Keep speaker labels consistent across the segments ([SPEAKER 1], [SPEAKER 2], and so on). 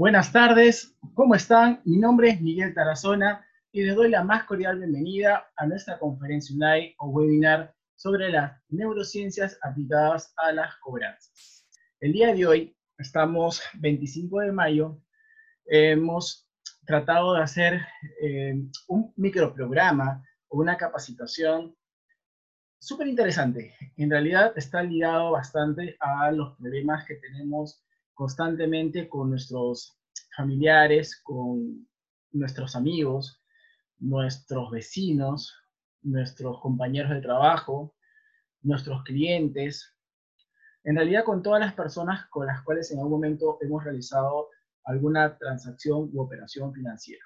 [SPEAKER 1] Buenas tardes, ¿cómo están? Mi nombre es Miguel Tarazona y les doy la más cordial bienvenida a nuestra conferencia online o webinar sobre las neurociencias aplicadas a las cobranzas. El día de hoy, estamos 25 de mayo, hemos tratado de hacer eh, un microprograma o una capacitación súper interesante. En realidad está ligado bastante a los problemas que tenemos constantemente con nuestros familiares, con nuestros amigos, nuestros vecinos, nuestros compañeros de trabajo, nuestros clientes, en realidad con todas las personas con las cuales en algún momento hemos realizado alguna transacción u operación financiera.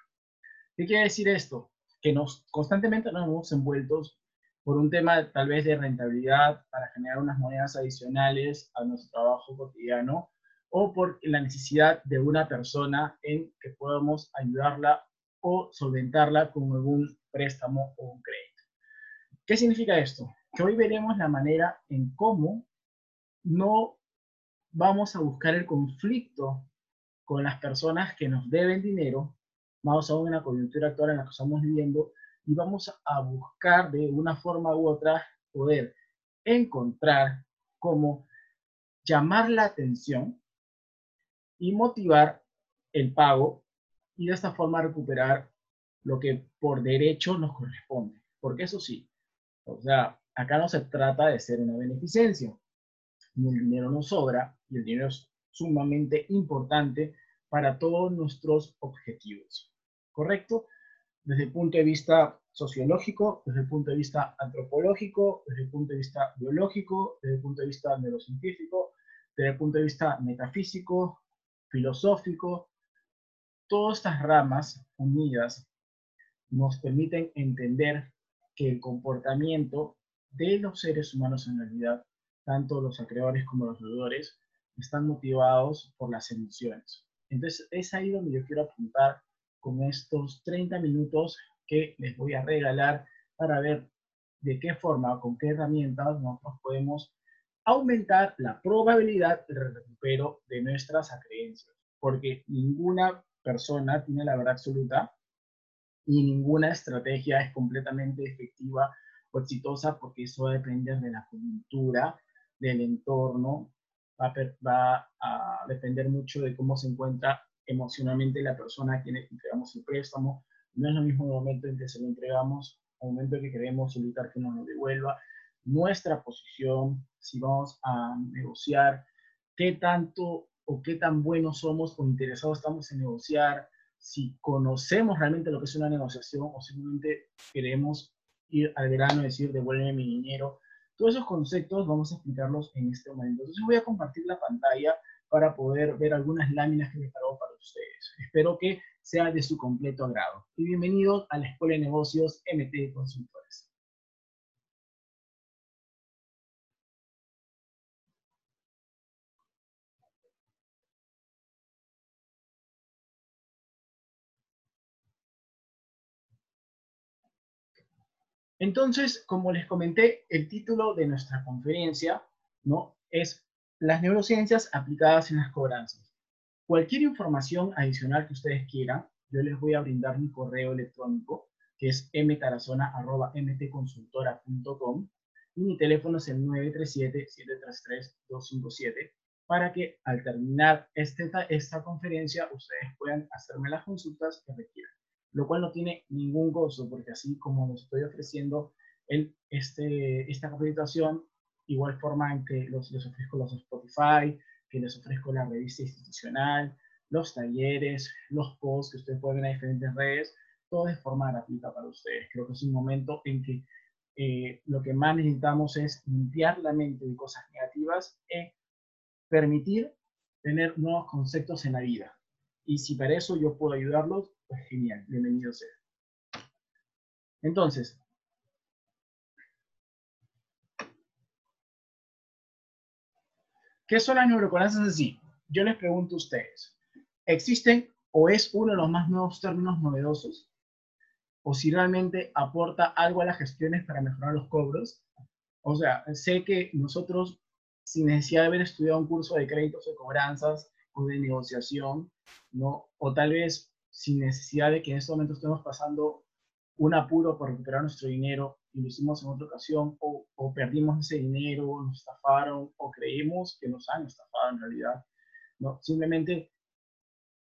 [SPEAKER 1] ¿Qué quiere decir esto? Que nos constantemente nos hemos envueltos por un tema tal vez de rentabilidad para generar unas monedas adicionales a nuestro trabajo cotidiano o por la necesidad de una persona en que podamos ayudarla o solventarla con algún préstamo o un crédito. ¿Qué significa esto? Que hoy veremos la manera en cómo no vamos a buscar el conflicto con las personas que nos deben dinero, más aún en la coyuntura actual en la que estamos viviendo, y vamos a buscar de una forma u otra poder encontrar cómo llamar la atención y motivar el pago y de esta forma recuperar lo que por derecho nos corresponde. Porque eso sí, o sea, acá no se trata de ser una beneficencia, ni el dinero nos sobra y el dinero es sumamente importante para todos nuestros objetivos. ¿Correcto? Desde el punto de vista sociológico, desde el punto de vista antropológico, desde el punto de vista biológico, desde el punto de vista neurocientífico, desde el punto de vista metafísico, filosófico, todas estas ramas unidas nos permiten entender que el comportamiento de los seres humanos en realidad, tanto los acreedores como los deudores, están motivados por las emociones. Entonces, es ahí donde yo quiero apuntar con estos 30 minutos que les voy a regalar para ver de qué forma, con qué herramientas nosotros podemos aumentar la probabilidad de recupero de nuestras creencias, porque ninguna persona tiene la verdad absoluta y ninguna estrategia es completamente efectiva o exitosa porque eso va a depender de la coyuntura, del entorno, va a, depender mucho de cómo se encuentra emocionalmente la persona a quien entregamos el préstamo. No es lo mismo el momento en que se lo entregamos, el momento en que queremos solicitar que nos lo devuelva, nuestra posición, si vamos a negociar, qué tanto o qué tan buenos somos o interesados estamos en negociar, si conocemos realmente lo que es una negociación o simplemente queremos ir al grano y decir devuélveme mi dinero todos esos conceptos vamos a explicarlos en este momento. Entonces voy a compartir la pantalla para poder ver algunas láminas que he preparado para ustedes. Espero que sea de su completo agrado. Y bienvenidos a la Escuela de Negocios MT Consultores. Entonces, como les comenté, el título de nuestra conferencia ¿no? es Las neurociencias aplicadas en las cobranzas. Cualquier información adicional que ustedes quieran, yo les voy a brindar mi correo electrónico, que es mtarazona.mtconsultora.com y mi teléfono es el 937-733-257 para que al terminar este, esta conferencia ustedes puedan hacerme las consultas que requieran lo cual no tiene ningún gozo, porque así como les estoy ofreciendo el, este, esta capacitación, igual forma en que los, les ofrezco los Spotify, que les ofrezco la revista institucional, los talleres, los posts que ustedes pueden ver en diferentes redes, todo de forma gratuita para ustedes. Creo que es un momento en que eh, lo que más necesitamos es limpiar la mente de cosas negativas y permitir tener nuevos conceptos en la vida. Y si para eso yo puedo ayudarlos, pues genial, bienvenido sea. Entonces, ¿qué son las neuroconazas en sí? Yo les pregunto a ustedes, ¿existen o es uno de los más nuevos términos novedosos? ¿O si realmente aporta algo a las gestiones para mejorar los cobros? O sea, sé que nosotros, sin necesidad de haber estudiado un curso de créditos o cobranzas, o de negociación, ¿no? O tal vez sin necesidad de que en este momento estemos pasando un apuro por recuperar nuestro dinero y lo hicimos en otra ocasión, o, perdimos ese dinero, o nos estafaron, o creemos que nos han estafado en realidad, ¿no? Simplemente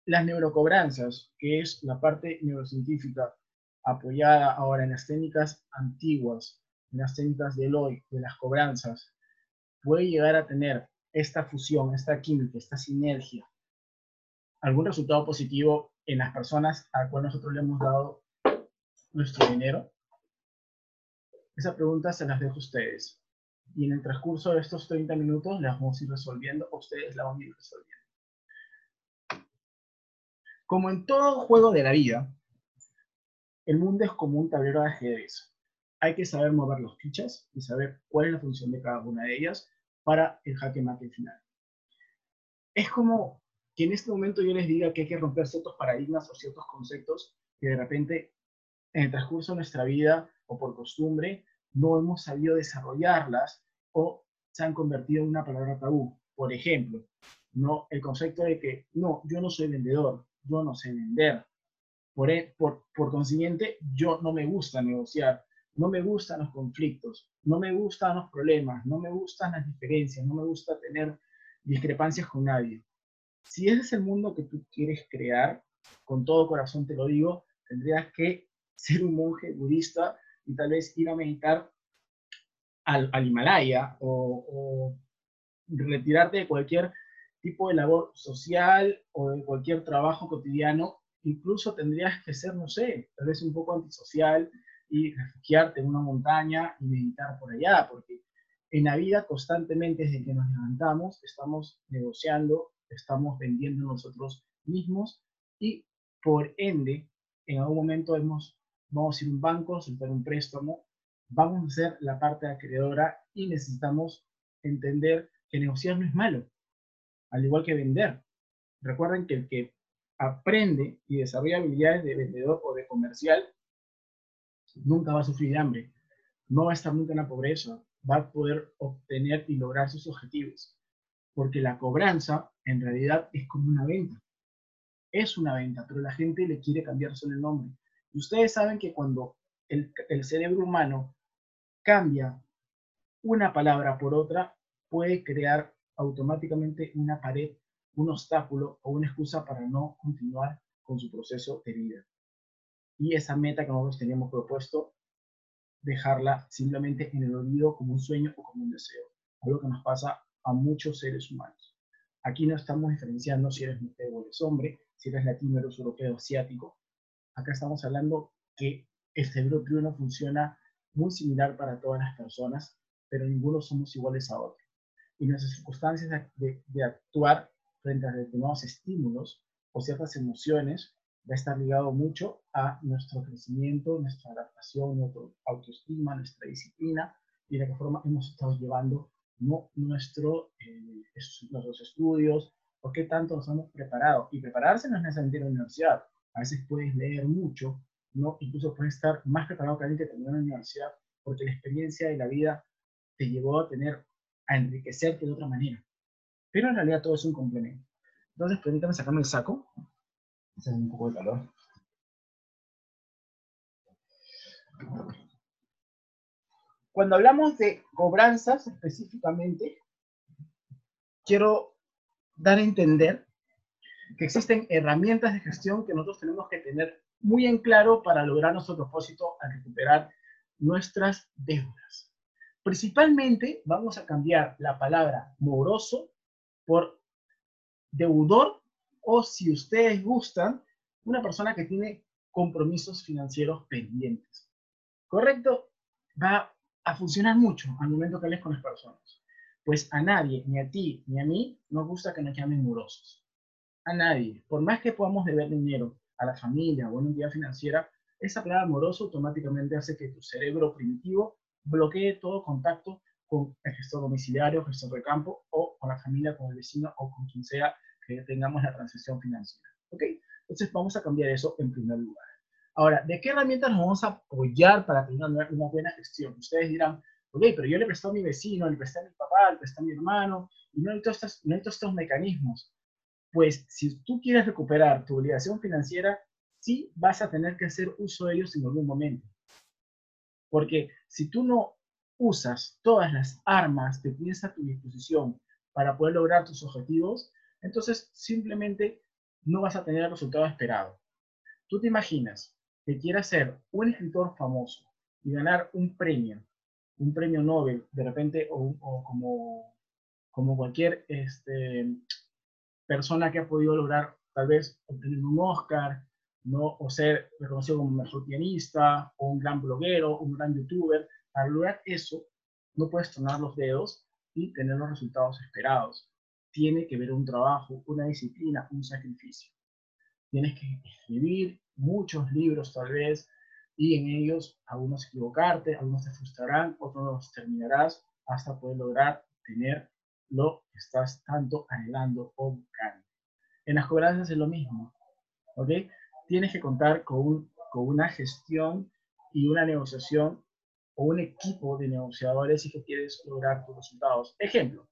[SPEAKER 1] las neurocobranzas, que es la parte neurocientífica apoyada ahora en las técnicas antiguas, en las técnicas del hoy, de las cobranzas, puede llegar a tener esta fusión, esta química, esta sinergia, algún resultado positivo en las personas a las cuales nosotros le hemos dado nuestro dinero? Esa pregunta se las dejo a ustedes. Y en el transcurso de estos 30 minutos las vamos a ir resolviendo, ustedes la van a ir resolviendo. Como en todo juego de la vida, el mundo es como un tablero de ajedrez. Hay que saber mover los fichas y saber cuál es la función de cada una de ellas para el jaque mate final. Es como que en este momento yo les diga que hay que romper ciertos paradigmas o ciertos conceptos que de repente en el transcurso de nuestra vida o por costumbre no hemos sabido desarrollarlas o se han convertido en una palabra tabú. Por ejemplo, no el concepto de que no, yo no soy vendedor, yo no sé vender. Por, e, por, por consiguiente, yo no me gusta negociar, no me gustan los conflictos, no me gustan los problemas, no me gustan las diferencias, no me gusta tener discrepancias con nadie. Si ese es el mundo que tú quieres crear, con todo corazón te lo digo, tendrías que ser un monje budista y tal vez ir a meditar al, al Himalaya o, o retirarte de cualquier tipo de labor social o de cualquier trabajo cotidiano, incluso tendrías que ser, no sé, tal vez un poco antisocial y refugiarte en una montaña y meditar por allá, porque en la vida constantemente desde que nos levantamos estamos negociando, estamos vendiendo nosotros mismos y por ende en algún momento hemos, vamos a ir a un banco, soltar un préstamo, vamos a ser la parte acreedora y necesitamos entender que negociar no es malo al igual que vender. Recuerden que el que aprende y desarrolla habilidades de vendedor o de comercial nunca va a sufrir hambre, no va a estar nunca en la pobreza, va a poder obtener y lograr sus objetivos. Porque la cobranza en realidad es como una venta. Es una venta, pero la gente le quiere cambiar solo el nombre. Y ustedes saben que cuando el, el cerebro humano cambia una palabra por otra, puede crear automáticamente una pared, un obstáculo o una excusa para no continuar con su proceso de vida. Y esa meta que nosotros teníamos propuesto, dejarla simplemente en el olvido como un sueño o como un deseo. Algo que nos pasa a muchos seres humanos. Aquí no estamos diferenciando si eres mujer o eres hombre, si eres latino, eres europeo, asiático. Acá estamos hablando que el cerebro no funciona muy similar para todas las personas, pero ninguno somos iguales a otros y nuestras circunstancias de, de, actuar frente a determinados estímulos o ciertas emociones va a estar ligado mucho a nuestro crecimiento, nuestra adaptación, nuestra autoestima, nuestra disciplina y de qué forma hemos estado llevando no nuestro, eh, nuestros estudios o qué tanto nos hemos preparado. Y prepararse no es necesariamente en la universidad. A veces puedes leer mucho, ¿no? incluso puedes estar más preparado que alguien que terminó en la universidad porque la experiencia de la vida te llevó a tener a enriquecerte de otra manera. Pero en realidad todo es un complemento. Entonces, permítame sacarme el saco. Hace un poco de calor. Cuando hablamos de cobranzas específicamente, quiero dar a entender que existen herramientas de gestión que nosotros tenemos que tener muy en claro para lograr nuestro propósito al recuperar nuestras deudas. Principalmente vamos a cambiar la palabra moroso por deudor o si ustedes gustan, una persona que tiene compromisos financieros pendientes. ¿Correcto? Va a funcionar mucho al momento que hables con las personas. Pues a nadie, ni a ti, ni a mí, nos gusta que nos llamen morosos. A nadie. Por más que podamos deber dinero a la familia o a una entidad financiera, esa palabra moroso automáticamente hace que tu cerebro primitivo bloquee todo contacto con el gestor domiciliario, gestor de campo o con la familia, con el vecino o con quien sea que tengamos la transacción financiera. ¿Ok? Entonces vamos a cambiar eso en primer lugar. Ahora, ¿de qué herramientas nos vamos a apoyar para tener una, buena gestión? Ustedes dirán, ok, pero yo le presté a mi vecino, le presté a mi papá, le presté a mi hermano, y no necesito estos, no estos mecanismos. Pues si tú quieres recuperar tu obligación financiera, sí vas a tener que hacer uso de ellos en algún momento. Porque si tú no usas todas las armas que tienes a tu disposición para poder lograr tus objetivos, entonces simplemente no vas a tener el resultado esperado. Tú te imaginas que quieras ser un escritor famoso y ganar un premio, un premio Nobel, de repente, o, como, cualquier este, persona que ha podido lograr tal vez obtener un Oscar, o ser reconocido como mejor pianista, o un gran bloguero, un gran youtuber. Para lograr eso, no puedes tronar los dedos y tener los resultados esperados. Tiene que ver un trabajo, una disciplina, un sacrificio. Tienes que escribir muchos libros tal vez, y en ellos algunos equivocarte, algunos te frustrarán, otros terminarás hasta poder lograr tener lo que estás tanto anhelando o buscando. En las cobranzas es lo mismo, ¿ok? Tienes que contar con, con una gestión y una negociación o un equipo de negociadores si que quieres lograr tus resultados. Ejemplo,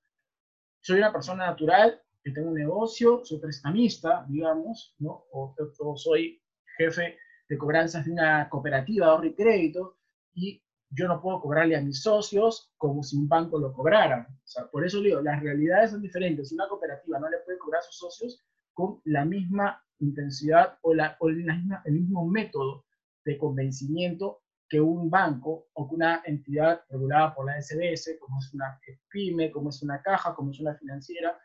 [SPEAKER 1] soy una persona natural que tengo un negocio, soy prestamista, digamos, ¿no? O soy jefe de cobranzas de una cooperativa de ahorro y crédito y yo no puedo cobrarle a mis socios como si un banco lo cobrara. O sea, por eso digo, las realidades son diferentes. Una cooperativa no le puede cobrar a sus socios con la misma intensidad o, la, o el mismo método de convencimiento que un banco o que una entidad regulada por la SBS, como es una pyme, como es una caja, como es una financiera,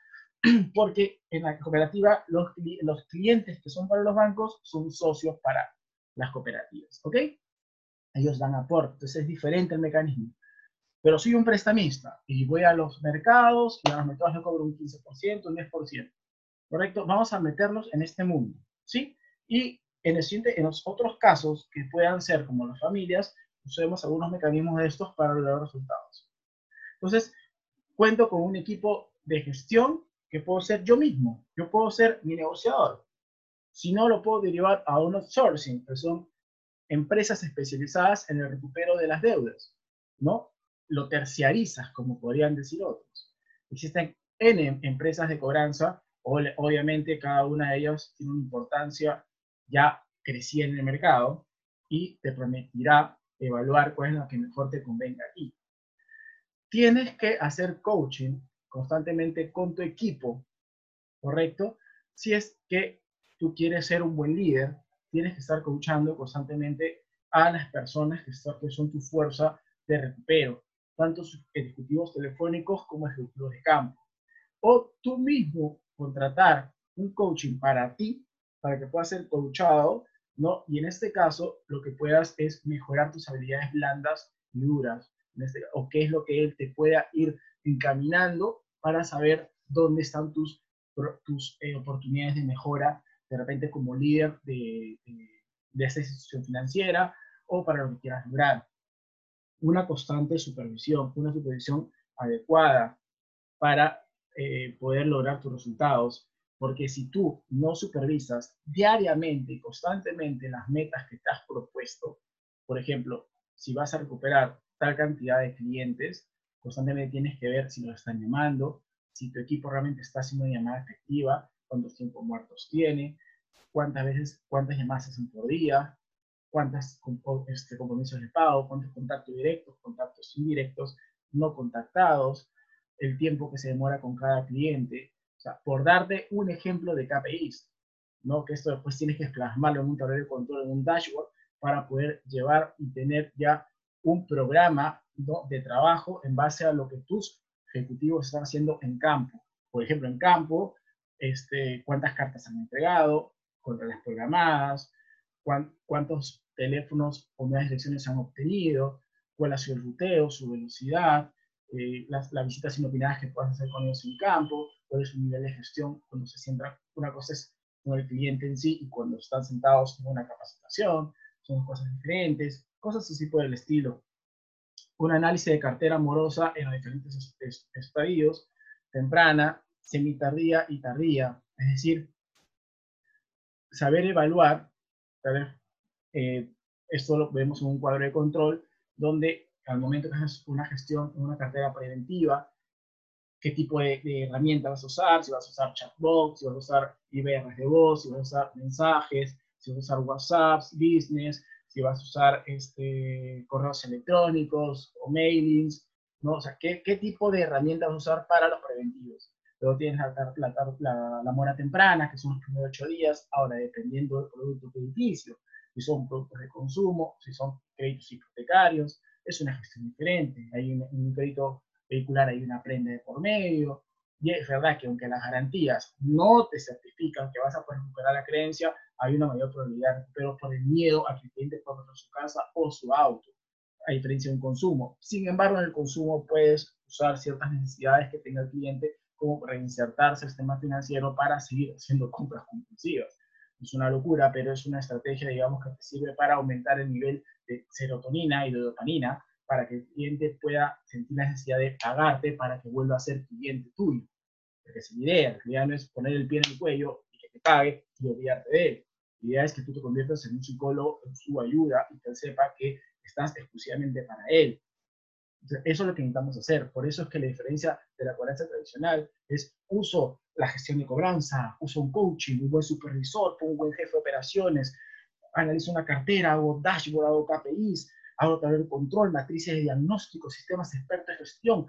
[SPEAKER 1] porque en la cooperativa los, los clientes que son para los bancos son socios para las cooperativas, ¿ok? Ellos dan aporte, entonces es diferente el mecanismo. Pero soy un prestamista y voy a los mercados y a los mercados le cobro un 15%, un 10%, ¿correcto? Vamos a meterlos en este mundo, ¿sí? Y en, el en los otros casos que puedan ser como las familias, usemos algunos mecanismos de estos para lograr resultados. Entonces, cuento con un equipo de gestión que puedo ser yo mismo. Yo puedo ser mi negociador. Si no, lo puedo derivar a un outsourcing, que son empresas especializadas en el recupero de las deudas, ¿no? Lo terciarizas, como podrían decir otros. Existen N empresas de cobranza, obviamente cada una de ellas tiene una importancia ya crecida en el mercado y te permitirá evaluar cuál es la que mejor te convenga aquí. Tienes que hacer coaching constantemente con tu equipo, ¿correcto? Si es que tú quieres ser un buen líder, tienes que estar coachando constantemente a las personas que, son tu fuerza de recupero, tanto ejecutivos telefónicos como ejecutivos de campo. O tú mismo contratar un coaching para ti, para que puedas ser coachado, ¿no? Y en este caso, lo que puedas es mejorar tus habilidades blandas y duras, este, o qué es lo que él te pueda ir encaminando para saber dónde están tus, eh, oportunidades de mejora de repente como líder de, de, esa institución financiera o para lo que quieras lograr. Una constante supervisión, una supervisión adecuada para eh, poder lograr tus resultados. Porque si tú no supervisas diariamente y constantemente las metas que te has propuesto, por ejemplo, si vas a recuperar tal cantidad de clientes, constantemente tienes que ver si los están llamando, si tu equipo realmente está haciendo una llamada efectiva, cuántos tiempos muertos tiene, cuántas veces, cuántas llamadas hacen por día, cuántos este, compromisos de pago, cuántos contactos directos, contactos indirectos, no contactados, el tiempo que se demora con cada cliente. O sea, por darte un ejemplo de KPIs, ¿no? Que esto después tienes que plasmarlo en un tablero de control, en un dashboard, para poder llevar y tener ya un programa de trabajo en base a lo que tus ejecutivos están haciendo en campo. Por ejemplo, en campo, este, cuántas cartas han entregado, contra las programadas, cuántos teléfonos o nuevas direcciones han obtenido, cuál ha sido el ruteo, su velocidad, eh, las, visitas inopinadas que puedas hacer con ellos en campo, cuál es su nivel de gestión cuando se sienta. Una cosa es con el cliente en sí y cuando están sentados en una capacitación, son cosas diferentes, cosas así por el estilo. Un análisis de cartera amorosa en los diferentes estadios, temprana, semitardía y tardía. Es decir, saber evaluar, eh, esto lo vemos en un cuadro de control, donde al momento que haces una gestión, una cartera preventiva, qué tipo de, herramienta vas a usar, si vas a usar chatbots, si vas a usar IBRs de voz, si vas a usar mensajes, si vas a usar WhatsApp, business, si vas a usar este, correos electrónicos o mailings, ¿no? O sea, ¿qué, qué tipo de herramientas vas a usar para los preventivos? Luego tienes la, la, la, mora temprana, que son los primeros ocho días, ahora dependiendo del producto crediticio, si son productos de consumo, si son créditos hipotecarios, es una gestión diferente. Hay un, un crédito vehicular, hay una prenda de por medio, y es verdad que aunque las garantías no te certifican que vas a poder recuperar la creencia, hay una mayor probabilidad pero por el miedo a que el cliente perder su casa o su auto, a diferencia de un consumo. Sin embargo, en el consumo puedes usar ciertas necesidades que tenga el cliente como reinsertarse al sistema financiero para seguir haciendo compras compulsivas. Es una locura, pero es una estrategia, digamos, que te sirve para aumentar el nivel de serotonina y de dopamina para que el cliente pueda sentir la necesidad de pagarte para que vuelva a ser cliente tuyo. Porque es la idea. La idea no es poner el pie en el cuello y que te pague y olvidarte de él. Idea es que tú te conviertas en un psicólogo en su ayuda y que él sepa que estás exclusivamente para él. eso es lo que necesitamos hacer. Por eso es que la diferencia de la cobranza tradicional es uso la gestión de cobranza, uso un coaching, un buen supervisor, un buen jefe de operaciones, analizo una cartera, hago dashboard, hago KPIs, hago de control, matrices de diagnóstico, sistemas expertos de gestión,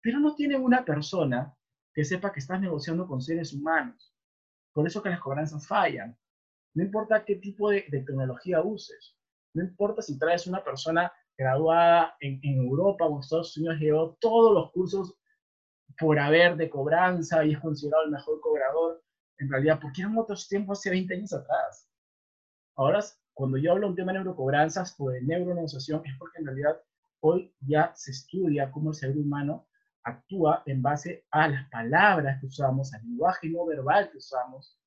[SPEAKER 1] pero no tienen una persona que sepa que estás negociando con seres humanos. Por eso que las cobranzas fallan. No importa qué tipo de, tecnología uses. No importa si traes una persona graduada en, Europa o en Estados Unidos, llevó todos los cursos por haber de cobranza y es considerado el mejor cobrador. En realidad, ¿por qué eran otros tiempos hace 20 años atrás? Ahora, cuando yo hablo de un tema neurocobranzas o de neuronegociación, es porque en realidad hoy ya se estudia cómo el cerebro humano actúa en base a las palabras que usamos, al lenguaje no verbal que usamos,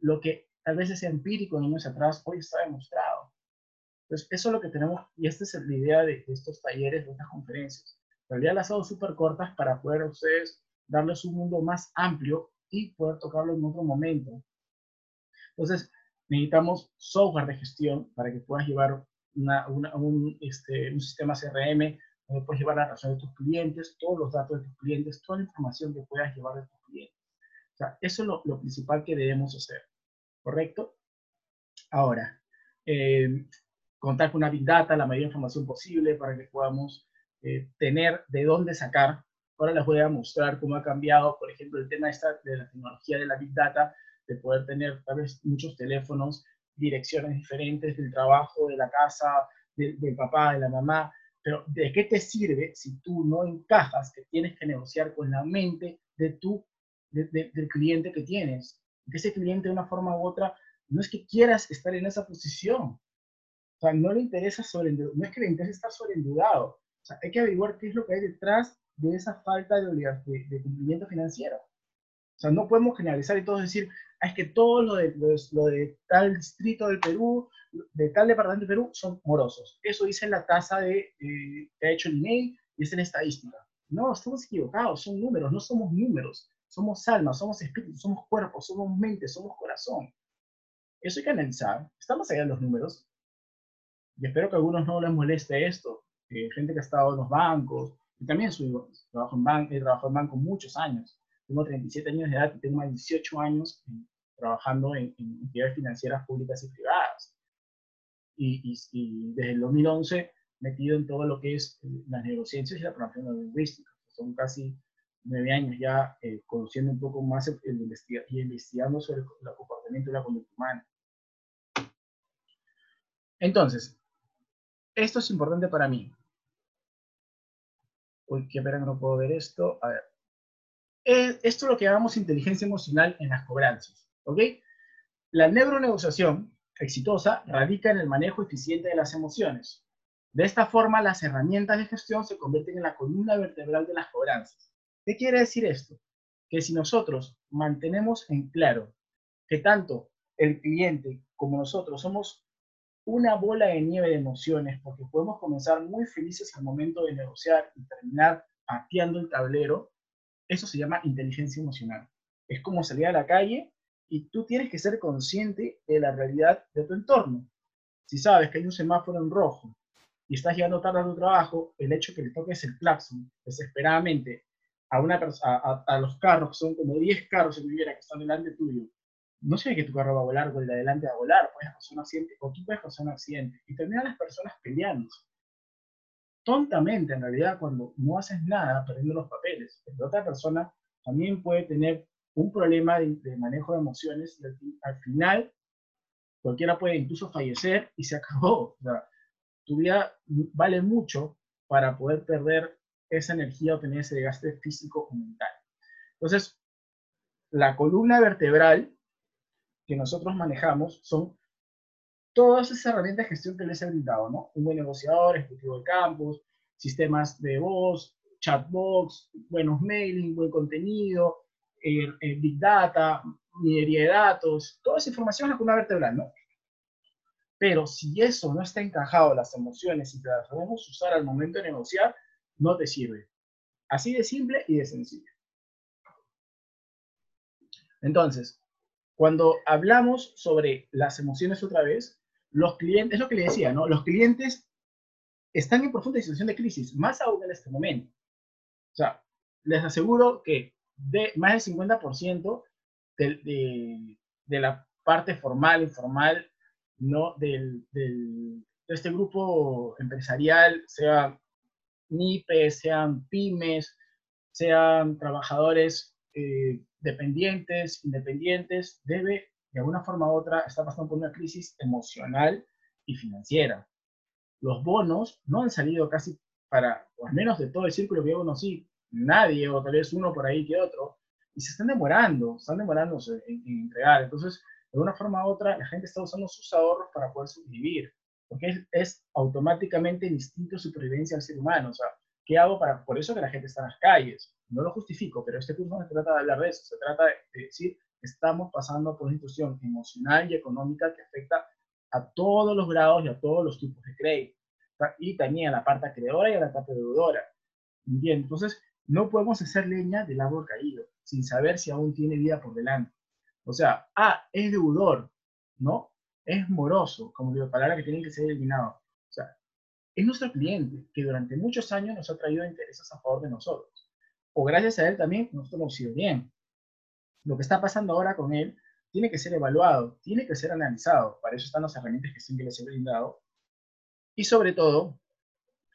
[SPEAKER 1] lo que tal vez es empírico en años atrás, hoy está demostrado. Entonces, eso es lo que tenemos, y esta es la idea de, estos talleres, de estas conferencias. En realidad las hago súper cortas para poder a ustedes darles un mundo más amplio y poder tocarlo en otro momento. Entonces, necesitamos software de gestión para que puedas llevar un, este, un sistema CRM donde puedes llevar la relación de tus clientes, todos los datos de tus clientes, toda la información que puedas llevar de tus clientes. O sea, eso es lo, lo principal que debemos hacer, ¿correcto? Ahora, eh, contar con una Big Data, la mayor información posible para que podamos eh, tener de dónde sacar. Ahora les voy a mostrar cómo ha cambiado, por ejemplo, el tema esta de la tecnología de la Big Data, de poder tener tal vez muchos teléfonos, direcciones diferentes del trabajo, de la casa, del papá, de la mamá, pero ¿de qué te sirve si tú no encajas que tienes que negociar con la mente de tu, del cliente que tienes? Que ese cliente de una forma u otra no es que quieras estar en esa posición. O sea, no le interesa sobre, no es que le interese estar sobreendeudado. O sea, hay que averiguar qué es lo que hay detrás de esa falta de, de, de cumplimiento financiero. O sea, no podemos generalizar y todos decir, ah, es que todo lo de, lo de tal distrito del Perú de tal departamento de Perú son morosos. Eso dice la tasa de, eh, que ha hecho el INEI y es en estadística. No, estamos equivocados, son números, no somos números. Somos almas, somos espíritus, somos cuerpos, somos mente, somos corazón. Eso hay que analizar. Estamos allá en los números. Y espero que a algunos no les moleste esto. Eh, gente que ha estado en los bancos. Y también soy, trabajo en banco, he trabajado en banco muchos años. Tengo 37 años de edad y tengo más de 18 años trabajando en, en entidades financieras públicas y privadas y, desde el 2011 metido en todo lo que es eh, las neurociencias y la programación lingüística. Son casi nueve años ya eh, conociendo un poco más el, y investigando sobre el, comportamiento de la conducta humana. Entonces, esto es importante para mí. Uy, qué pena que no puedo ver esto. A ver. Eh, esto es lo que llamamos inteligencia emocional en las cobranzas. ¿Ok? La neuronegociación exitosa radica en el manejo eficiente de las emociones. De esta forma, las herramientas de gestión se convierten en la columna vertebral de las cobranzas. ¿Qué quiere decir esto? Que si nosotros mantenemos en claro que tanto el cliente como nosotros somos una bola de nieve de emociones, porque podemos comenzar muy felices al momento de negociar y terminar pateando el tablero, eso se llama inteligencia emocional. Es como salir a la calle y tú tienes que ser consciente de la realidad de tu entorno. Si sabes que hay un semáforo en rojo y estás llegando tarde a tu trabajo, el hecho que le toques el claxon desesperadamente a, una a, a, los carros, son como 10 carros si tuviera que están delante tuyo, no sé que tu carro va a volar o el de adelante va a volar, puedes causar un accidente o tú puedes causar un accidente. Y terminan las personas peleándose. Tontamente, en realidad, cuando no haces nada, perdiendo los papeles. Pero otra persona también puede tener un problema de, manejo de emociones y al, final cualquiera puede incluso fallecer y se acabó. O tu vida vale mucho para poder perder esa energía o tener ese desgaste físico o mental. Entonces, la columna vertebral que nosotros manejamos son todas esas herramientas de gestión que les he brindado, ¿no? Un buen negociador, ejecutivo de campus, sistemas de voz, chatbots, buenos mailing, buen contenido, el, big data, minería de datos, toda esa información es la columna vertebral, ¿no? Pero si eso no está encajado, las emociones, y te las podemos usar al momento de negociar, no te sirve. Así de simple y de sencillo. Entonces, cuando hablamos sobre las emociones otra vez, los clientes, es lo que le decía, ¿no? Los clientes están en profunda situación de crisis, más aún en este momento. O sea, les aseguro que de más del 50% de, de, la parte formal, informal, ¿no? Del, del, de este grupo empresarial, sea NIPES, sean pymes, sean trabajadores eh, dependientes, independientes, debe de alguna forma u otra estar pasando por una crisis emocional y financiera. Los bonos no han salido casi para, o al menos de todo el círculo que yo conocí, nadie, o tal vez uno por ahí que otro, y se están demorando, están demorándose en, entregar. Entonces, de alguna forma u otra, la gente está usando sus ahorros para poder sobrevivir, porque es, es automáticamente el instinto de supervivencia al ser humano. O sea, ¿qué hago para, por eso que la gente está en las calles? no lo justifico, pero este curso no se trata de hablar de eso, se trata de decir, estamos pasando por una situación emocional y económica que afecta a todos los grados y a todos los tipos de crédito, y también a la parte acreedora y a la parte deudora. Bien, entonces no podemos hacer leña del árbol caído, sin saber si aún tiene vida por delante. O sea, ah, es deudor, ¿no? Es moroso, como digo, palabra que tienen que ser eliminado. O sea, es nuestro cliente que durante muchos años nos ha traído intereses a favor de nosotros o gracias a él también nosotros hemos ido bien. Lo que está pasando ahora con él tiene que ser evaluado, tiene que ser analizado. Para eso están las herramientas que siempre les he brindado. Y sobre todo,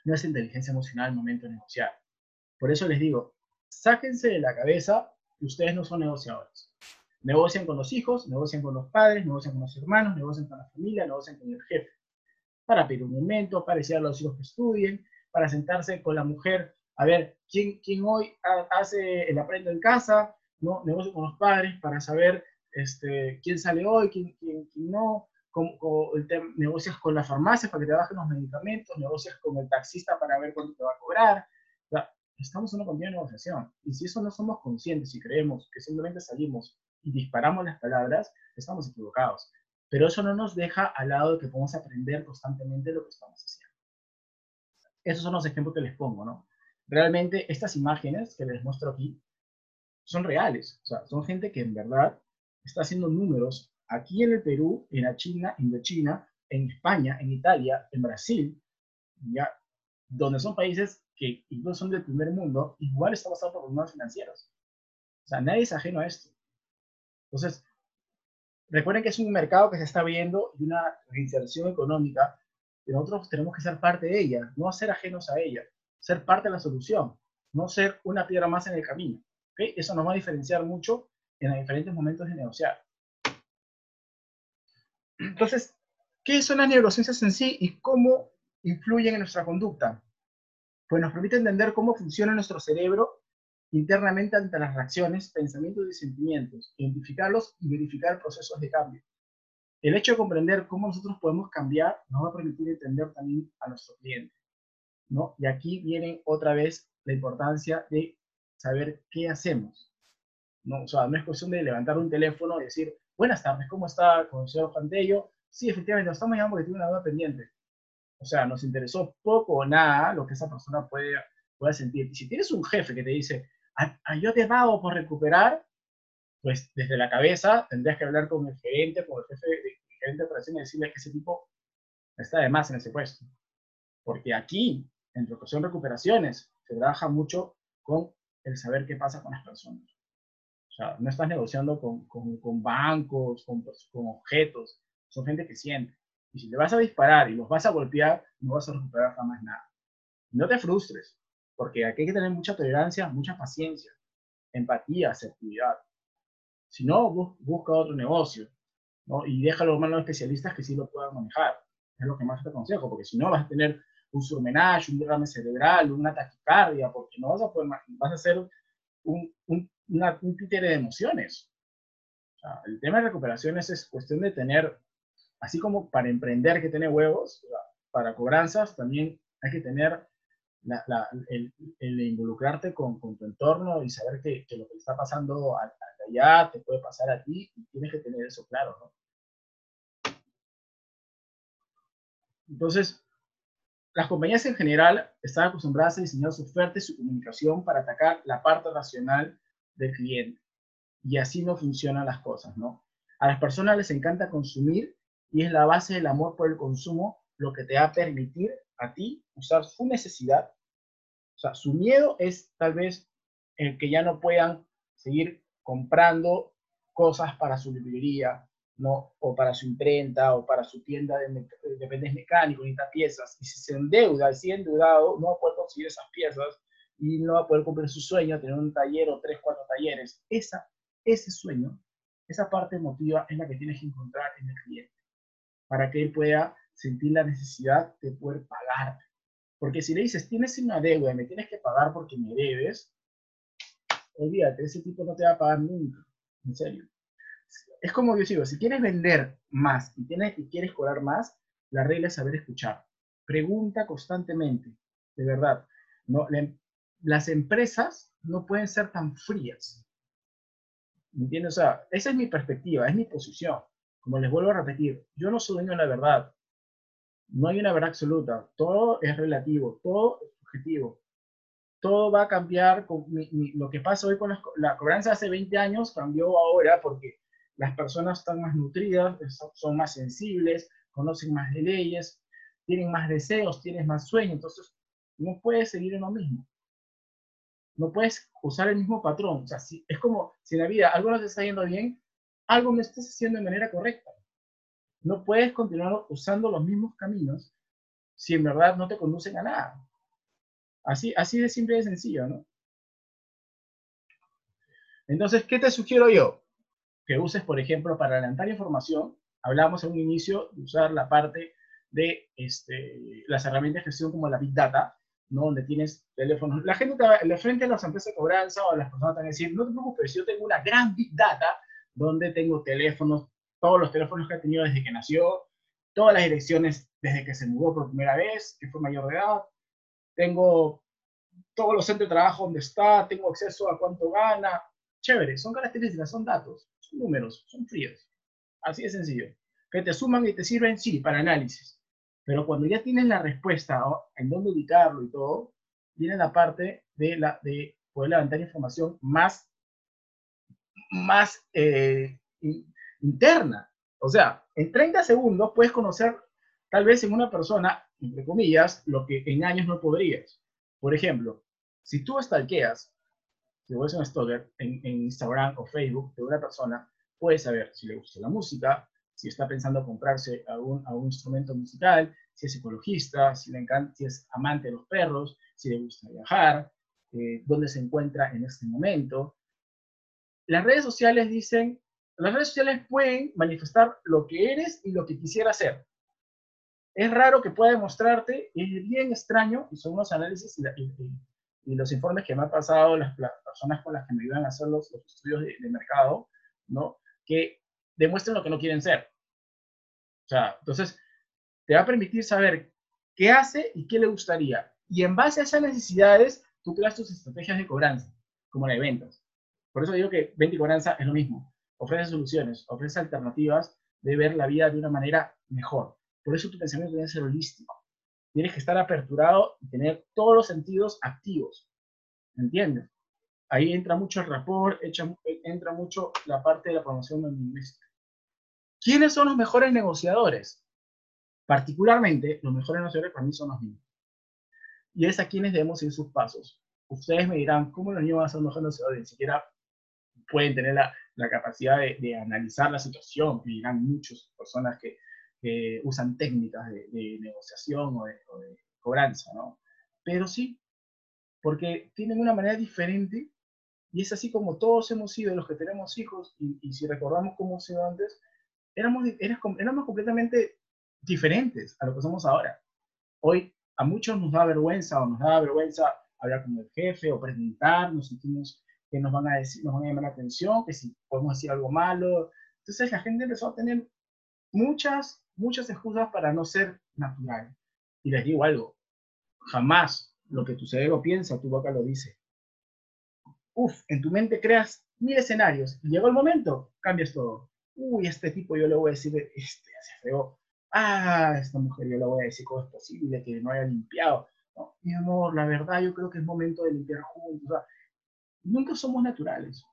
[SPEAKER 1] no es inteligencia emocional al momento de negociar. Por eso les digo, sáquense de la cabeza que ustedes no son negociadores. Negocian con los hijos, negocian con los padres, negocian con los hermanos, negocian con la familia, negocian con el jefe. Para pedir un momento, para decir a los hijos que estudien, para sentarse con la mujer a ver quién, quién hoy hace el aprendo en casa, ¿no? negocio con los padres para saber este, quién sale hoy, quién, quién, no, negocias con la farmacia para que te bajen los medicamentos, negocias con el taxista para ver cuánto te va a cobrar. estamos en una continua negociación. Y si eso no somos conscientes y creemos que simplemente salimos y disparamos las palabras, estamos equivocados. Pero eso no nos deja al lado de que podemos aprender constantemente lo que estamos haciendo. Esos son los ejemplos que les pongo, ¿no? realmente estas imágenes que les muestro aquí son reales. O sea, son gente que en verdad está haciendo números aquí en el Perú, en la China, en China, en España, en Italia, en Brasil, ya, donde son países que incluso son del primer mundo, igual están pasando por problemas financieros. O sea, nadie es ajeno a esto. Entonces, recuerden que es un mercado que se está viendo y una reinserción económica, y nosotros tenemos que ser parte de ella, no ser ajenos a ella ser parte de la solución, no ser una piedra más en el camino. Eso nos va a diferenciar mucho en los diferentes momentos de negociar. Entonces, ¿qué son las neurociencias en sí y cómo influyen en nuestra conducta? Pues nos permite entender cómo funciona nuestro cerebro internamente ante las reacciones, pensamientos y sentimientos, identificarlos y verificar procesos de cambio. El hecho de comprender cómo nosotros podemos cambiar nos va a permitir entender también a nuestro cliente. Y aquí viene otra vez la importancia de saber qué hacemos. ¿no? O sea, no es cuestión de levantar un teléfono y decir, buenas tardes, ¿cómo está señor Juan Sí, efectivamente, nos estamos llamando porque tiene una duda pendiente. O sea, nos interesó poco o nada lo que esa persona puede, puede sentir. Y si tienes un jefe que te dice, yo te pago por recuperar, pues desde la cabeza tendrías que hablar con el gerente, con el jefe de, gerente de operaciones y decirle que ese tipo está de más en ese puesto. Porque aquí en son recuperaciones, se trabaja mucho con el saber qué pasa con las personas. O sea, no estás negociando con, con, bancos, con, con objetos, son gente que siente. Y si le vas a disparar y los vas a golpear, no vas a recuperar jamás nada. No te frustres, porque aquí hay que tener mucha tolerancia, mucha paciencia, empatía, asertividad. Si no, busca otro negocio ¿no? y déjalo a los especialistas que sí lo puedan manejar. Es lo que más te aconsejo, porque si no vas a tener un surmenage, un derrame cerebral, una taquicardia, porque no vas a poder, vas a ser un, un, un títere de emociones. el tema de recuperaciones es cuestión de tener, así como para emprender que tiene huevos, para cobranzas también hay que tener el, involucrarte con, con, tu entorno y saber que, lo que está pasando allá te puede pasar a ti tienes que tener eso claro, ¿no? Entonces, las compañías en general están acostumbradas a diseñar su oferta y su comunicación para atacar la parte racional del cliente. Y así no funcionan las cosas, ¿no? A las personas les encanta consumir y es la base del amor por el consumo lo que te va a permitir a ti usar su necesidad. O sea, su miedo es tal vez el que ya no puedan seguir comprando cosas para su librería, ¿no? o para su imprenta, o para su tienda de, dependes mecánicos, necesita piezas, y si se endeuda, sigue endeudado, no va a poder conseguir esas piezas, y no va a poder cumplir su sueño, tener un taller o tres, cuatro talleres. Esa, ese sueño, esa parte emotiva es la que tienes que encontrar en el cliente, para que él pueda sentir la necesidad de poder pagar. Porque si le dices, tienes una deuda y me tienes que pagar porque me debes, olvídate, ese tipo no te va a pagar nunca, en serio es como yo digo, si quieres vender más y, tienes, y quieres cobrar más, la regla es saber escuchar. Pregunta constantemente, de verdad. No, las empresas no pueden ser tan frías. ¿Me entiendes? O sea, esa es mi perspectiva, es mi posición. Como les vuelvo a repetir, yo no soy dueño la verdad. No hay una verdad absoluta. Todo es relativo, todo es subjetivo. Todo va a cambiar. Con lo que pasa hoy con la, cobranza hace 20 años cambió ahora porque las personas están más nutridas, son más sensibles, conocen más de leyes, tienen más deseos, tienen más sueño, entonces no puedes seguir en lo mismo. No puedes usar el mismo patrón. O sea, es como si en la vida algo no te está yendo bien, algo no estás haciendo de manera correcta. No puedes continuar usando los mismos caminos si en verdad no te conducen a nada. Así, así de simple y sencillo, ¿no? Entonces, ¿qué te sugiero yo? que uses, por ejemplo, para adelantar información, hablamos en un inicio de usar la parte de este, las herramientas de gestión como la Big Data, ¿no? donde tienes teléfonos. La gente, de frente a las empresas de cobranza o las personas te van a decir, no te preocupes, yo tengo una gran Big Data donde tengo teléfonos, todos los teléfonos que ha tenido desde que nació, todas las direcciones desde que se mudó por primera vez, que fue mayor de edad, tengo todos los centros de trabajo donde está, tengo acceso a cuánto gana, chévere, son características, son datos números, son fríos. Así de sencillo. Que te suman y te sirven, sí, para análisis. Pero cuando ya tienes la respuesta en dónde ubicarlo y todo, viene la parte de, la, de poder levantar información más, más eh, interna. O sea, en 30 segundos puedes conocer tal vez en una persona, entre comillas, lo que en años no podrías. Por ejemplo, si tú stalkeas si vos un stalker en, en, Instagram o Facebook de una persona, puedes saber si le gusta la música, si está pensando comprarse algún, algún instrumento musical, si es ecologista, si, le encanta, si es amante de los perros, si le gusta viajar, eh, dónde se encuentra en este momento. Las redes sociales dicen, las redes sociales pueden manifestar lo que eres y lo que quisiera ser. Es raro que pueda demostrarte, es bien extraño, y son unos análisis y, los informes que me han pasado las, personas con las que me ayudan a hacer los, estudios de, mercado, ¿no? Que demuestren lo que no quieren ser. O sea, entonces, te va a permitir saber qué hace y qué le gustaría. Y en base a esas necesidades, tú creas tus estrategias de cobranza, como la de ventas. Por eso digo que venta y cobranza es lo mismo. Ofrece soluciones, ofrece alternativas de ver la vida de una manera mejor. Por eso tu pensamiento debe ser holístico tienes que estar aperturado y tener todos los sentidos activos. ¿Entiendes? Ahí entra mucho el rapport, entra mucho la parte de la promoción lingüística. ¿Quiénes son los mejores negociadores? Particularmente, los mejores negociadores para mí son los mismos. Y es a quienes debemos ir sus pasos. ustedes me dirán, ¿cómo los niños van a ser mejores negociadores? Ni siquiera pueden tener la, la capacidad de, de, analizar la situación, me dirán muchas personas que, que usan técnicas de, de negociación o de, o de, cobranza, ¿no? Pero sí, porque tienen una manera diferente y es así como todos hemos sido los que tenemos hijos y, y si recordamos cómo hemos sido antes, éramos, éramos completamente diferentes a lo que somos ahora. Hoy a muchos nos da vergüenza o nos da vergüenza hablar con el jefe o presentar, nos sentimos que nos van a decir, nos van a llamar la atención, que si podemos decir algo malo. Entonces la gente empezó a tener muchas, muchas excusas para no ser natural. Y les digo algo, jamás lo que tu cerebro piensa, tu boca lo dice. Uf, en tu mente creas mil escenarios y llegó el momento, cambias todo. Uy, este tipo yo le voy a decir, este se feo. Ah, esta mujer yo le voy a decir cómo es posible que no haya limpiado. No, mi amor, la verdad yo creo que es momento de limpiar juntos. O sea, nunca somos naturales.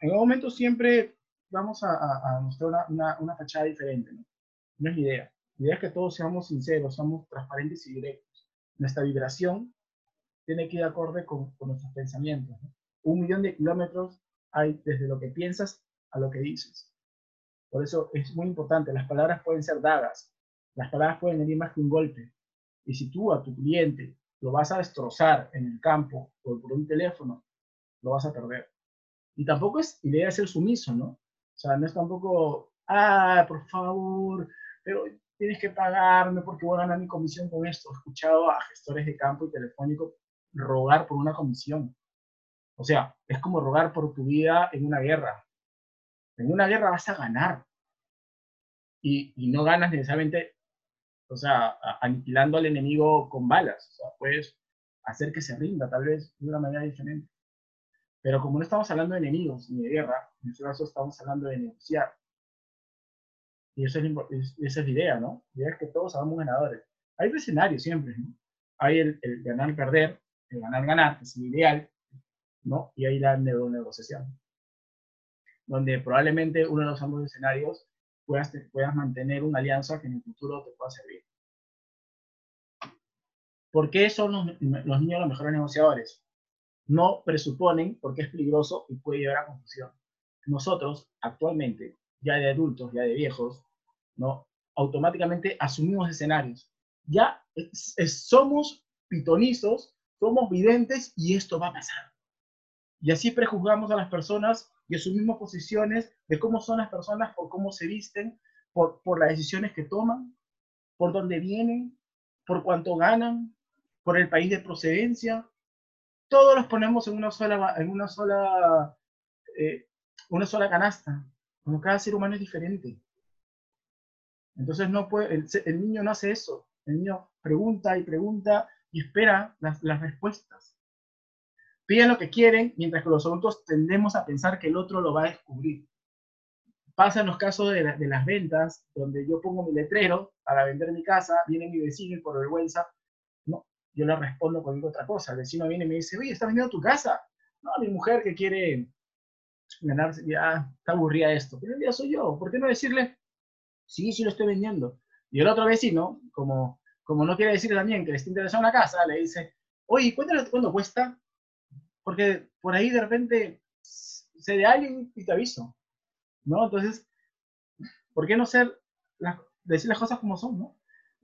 [SPEAKER 1] En un momento siempre vamos a, mostrar una, una, fachada diferente. ¿no? no es idea. La idea es que todos seamos sinceros, seamos transparentes y directos. Nuestra vibración tiene que ir acorde con, con nuestros pensamientos. Un millón de kilómetros hay desde lo que piensas a lo que dices. Por eso es muy importante. Las palabras pueden ser dagas. Las palabras pueden venir más que un golpe. Y si tú a tu cliente lo vas a destrozar en el campo o por un teléfono, lo vas a perder. Y tampoco es idea de ser sumiso, ¿no? O sea, no es tampoco, ah, por favor, pero tienes que pagarme porque voy a ganar mi comisión con esto. He escuchado a gestores de campo y telefónico rogar por una comisión. O sea, es como rogar por tu vida en una guerra. En una guerra vas a ganar. Y, y no ganas necesariamente, o sea, aniquilando al enemigo con balas. O sea, puedes hacer que se rinda, tal vez de una manera diferente. Pero como no estamos hablando de enemigos ni de guerra, en este caso estamos hablando de negociar. Y eso es, esa es la idea, ¿no? La idea es que todos seamos ganadores. Hay dos escenarios siempre, ¿no? Hay el, el ganar-perder, el ganar-ganar, es el ideal, ¿no? Y hay la negociación donde probablemente uno de los ambos escenarios puedas, mantener una alianza que en el futuro te pueda servir. ¿Por qué son los, niños los mejores negociadores? No presuponen porque es peligroso y puede llevar a confusión. Nosotros, actualmente, ya de adultos, ya de viejos, ¿no? automáticamente asumimos escenarios. Ya somos pitonizos, somos videntes y esto va a pasar. Y así prejuzgamos a las personas y asumimos posiciones de cómo son las personas, por cómo se visten, por, por las decisiones que toman, por dónde vienen, por cuánto ganan, por el país de procedencia. Todos los ponemos en una sola, en una sola, eh, una sola canasta, como cada ser humano es diferente. Entonces no puede, el, el, niño no hace eso. El niño pregunta y pregunta y espera las, las respuestas piden lo que quieren, mientras que los adultos tendemos a pensar que el otro lo va a descubrir. Pasa en los casos de, la, de las ventas, donde yo pongo mi letrero para vender mi casa, viene mi vecino y por vergüenza, no, yo le respondo con otra cosa. El vecino viene y me dice, oye, ¿estás vendiendo tu casa? No, mi mujer que quiere ganarse, ya está aburrida esto. Pero el día soy yo, ¿por qué no decirle, sí, sí lo estoy vendiendo? Y el otro vecino, como, como no quiere decirle también que le está interesada una casa, le dice, oye, cuéntale cuánto cuesta, porque por ahí de repente sé de alguien y te aviso, ¿no? Entonces, ¿por qué no ser, decir las cosas como son.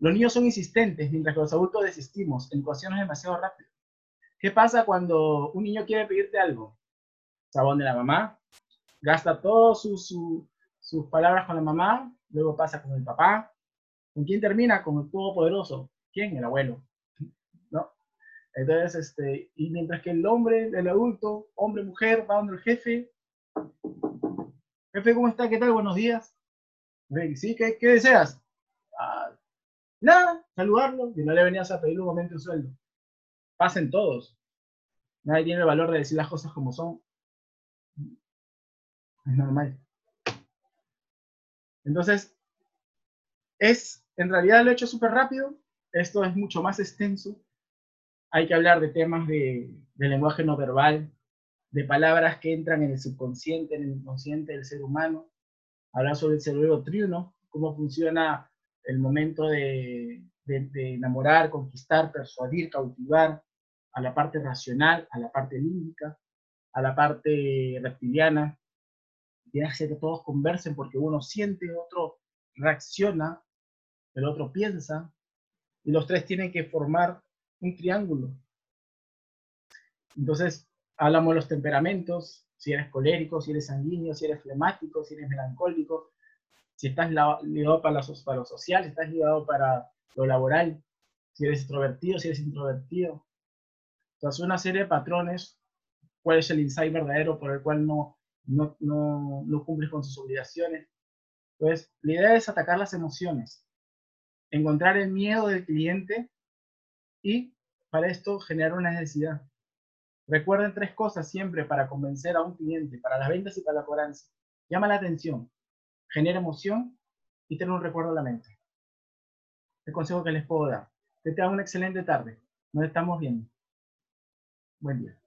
[SPEAKER 1] Los niños son insistentes, mientras que los adultos desistimos en ocasiones demasiado rápido. ¿Qué pasa cuando un niño quiere pedirte algo? Sabón de la mamá, gasta todas sus, su, palabras con la mamá, luego pasa con el papá. ¿Con quién termina? Con el todopoderoso. ¿Quién? El abuelo. Entonces, este, y mientras que el hombre, el adulto, hombre, mujer, va donde el jefe. Jefe, ¿cómo está? ¿Qué tal? Buenos días. ¿Sí? ¿Qué, qué deseas? Ah, nada, saludarlo, y no le venías a pedir un momento de sueldo. Pasen todos. Nadie tiene el valor de decir las cosas como son. Es normal. Entonces, es, en realidad lo he hecho súper rápido. Esto es mucho más extenso hay que hablar de temas de, lenguaje no verbal, de palabras que entran en el subconsciente, en el inconsciente del ser humano, hablar sobre el cerebro triuno, cómo funciona el momento de, enamorar, conquistar, persuadir, cautivar, a la parte racional, a la parte límbica, a la parte reptiliana. Tienes que que todos conversen porque uno siente, otro reacciona, el otro piensa, y los tres tienen que formar un triángulo. Entonces, hablamos de los temperamentos, si eres colérico, si eres sanguíneo, si eres flemático, si eres melancólico, si estás ligado para, para lo social, si estás ligado para lo laboral, si eres extrovertido, si eres introvertido. Entonces, una serie de patrones, cuál es el insight verdadero por el cual no, no, no, no cumples con sus obligaciones. Entonces, la idea es atacar las emociones, encontrar el miedo del cliente y para esto generar una necesidad. Recuerden tres cosas siempre para convencer a un cliente, para las ventas y para la cobranza. Llama la atención, genera emoción y tener un recuerdo en la mente. El consejo que les puedo dar. Que tengan una excelente tarde. Nos estamos viendo. Buen día.